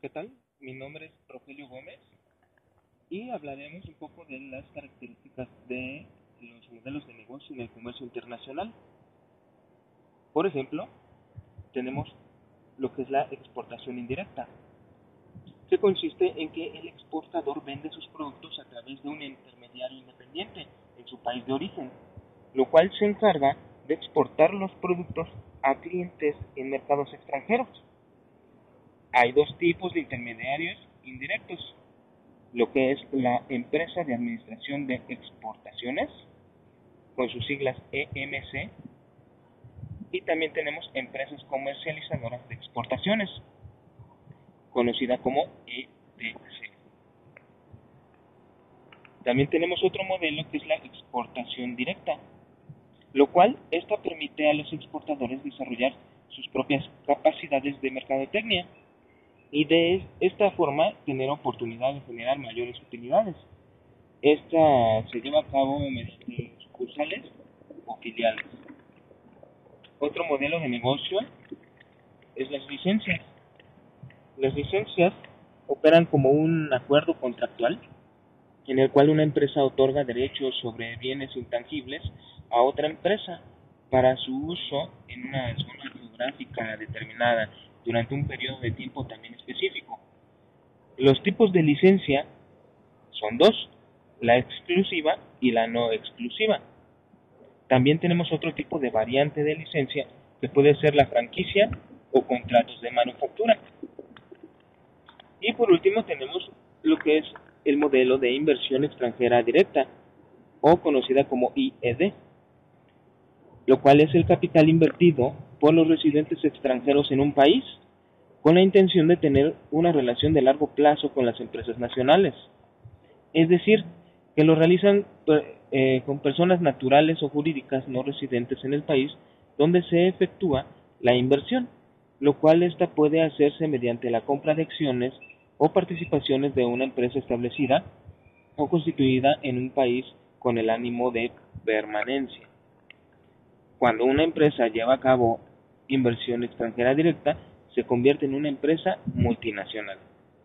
¿Qué tal? Mi nombre es Rogelio Gómez y hablaremos un poco de las características de los modelos de negocio en el comercio internacional. Por ejemplo, tenemos lo que es la exportación indirecta, que consiste en que el exportador vende sus productos a través de un intermediario independiente en su país de origen, lo cual se encarga de exportar los productos a clientes en mercados extranjeros. Hay dos tipos de intermediarios indirectos, lo que es la empresa de administración de exportaciones, con sus siglas EMC, y también tenemos empresas comercializadoras de exportaciones, conocida como ETC. También tenemos otro modelo que es la exportación directa, lo cual esta permite a los exportadores desarrollar sus propias capacidades de mercadotecnia y de esta forma tener oportunidad de generar mayores utilidades. Esta se lleva a cabo mediante sucursales o filiales. Otro modelo de negocio es las licencias. Las licencias operan como un acuerdo contractual en el cual una empresa otorga derechos sobre bienes intangibles a otra empresa para su uso en una zona geográfica determinada durante un periodo de tiempo también específico. Los tipos de licencia son dos, la exclusiva y la no exclusiva. También tenemos otro tipo de variante de licencia que puede ser la franquicia o contratos de manufactura. Y por último tenemos lo que es el modelo de inversión extranjera directa o conocida como IED, lo cual es el capital invertido por los residentes extranjeros en un país con la intención de tener una relación de largo plazo con las empresas nacionales. Es decir, que lo realizan eh, con personas naturales o jurídicas no residentes en el país donde se efectúa la inversión, lo cual ésta puede hacerse mediante la compra de acciones o participaciones de una empresa establecida o constituida en un país con el ánimo de permanencia. Cuando una empresa lleva a cabo inversión extranjera directa, se convierte en una empresa multinacional.